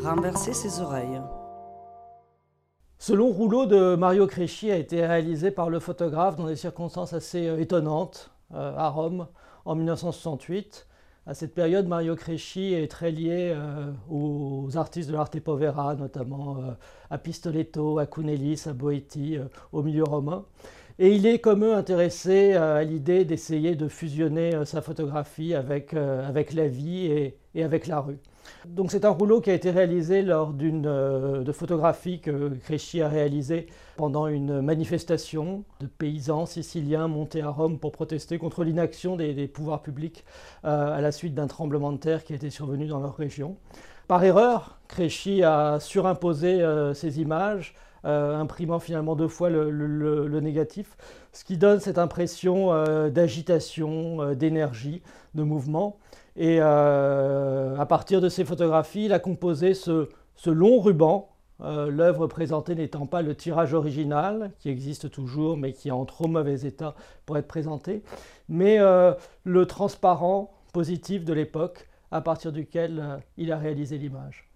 renverser ses oreilles. Ce long rouleau de Mario Cresci a été réalisé par le photographe dans des circonstances assez euh, étonnantes euh, à Rome en 1968. À cette période, Mario Cresci est très lié euh, aux artistes de l'arte povera, notamment à Pistoletto, à Cunellis, à Boetti, au milieu romain. Et il est comme eux intéressé à l'idée d'essayer de fusionner sa photographie avec, avec la vie et, avec la rue. Donc c'est un rouleau qui a été réalisé lors d'une euh, photographie que Cresci a réalisée pendant une manifestation de paysans siciliens montés à Rome pour protester contre l'inaction des, pouvoirs publics euh, à la suite d'un tremblement de terre qui était survenu dans leur région. Par erreur, Cresci a surimposé euh, ces images, imprimant finalement deux fois le, négatif, ce qui donne cette impression d'agitation, d'énergie, de mouvement. Et euh, à partir de ces photographies, il a composé ce, long ruban, euh, l'œuvre présentée n'étant pas le tirage original, qui existe toujours, mais qui est en trop mauvais état pour être présenté, mais euh, le transparent positif de l'époque à partir duquel il a réalisé l'image.